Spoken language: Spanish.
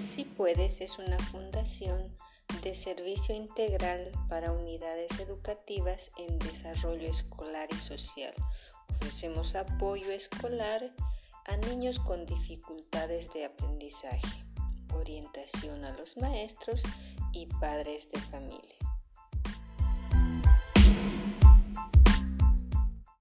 Si Puedes es una fundación de servicio integral para unidades educativas en desarrollo escolar y social. Ofrecemos apoyo escolar a niños con dificultades de aprendizaje, orientación a los maestros y padres de familia.